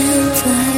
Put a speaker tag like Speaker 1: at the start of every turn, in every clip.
Speaker 1: 现在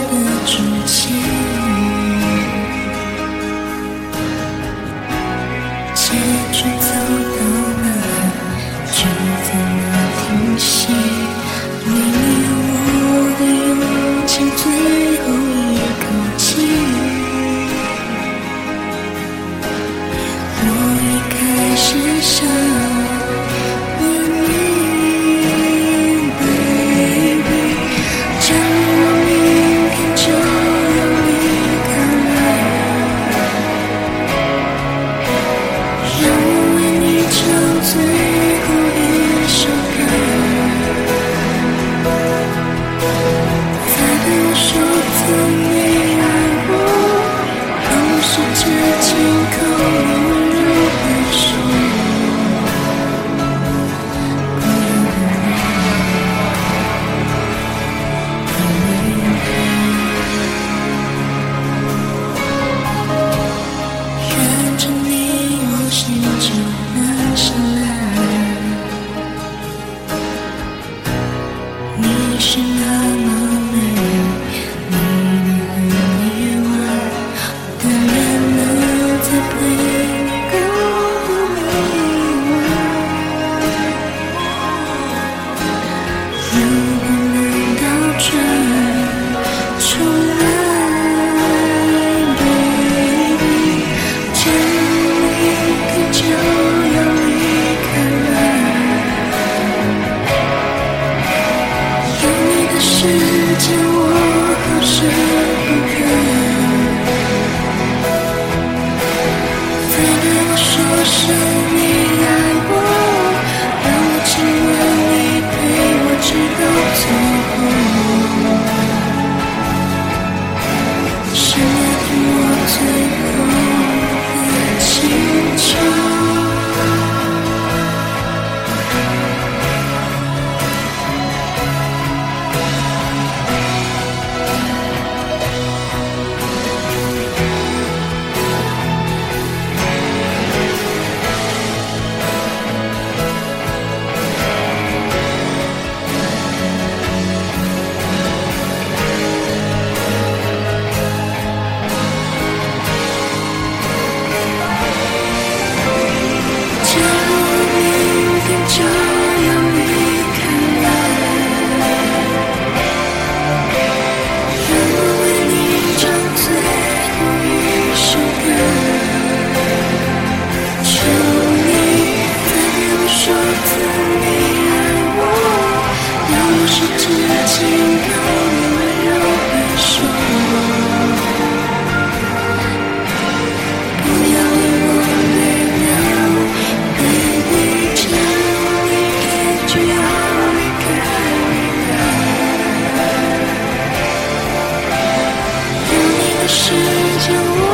Speaker 1: 是间我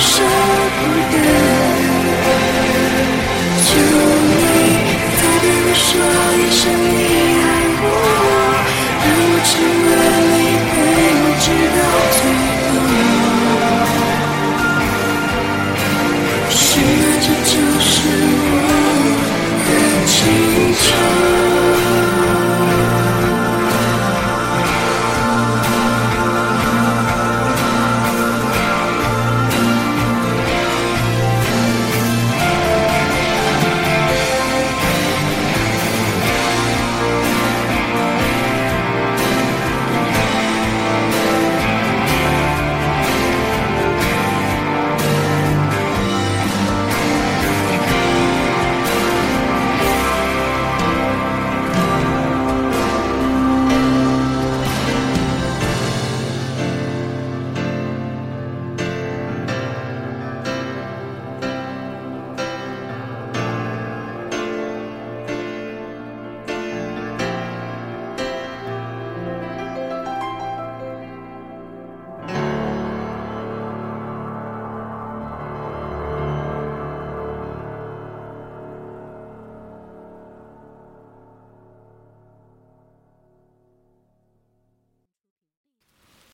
Speaker 1: 舍不得。求你再对我说一声你爱我，让我成为你陪我直到。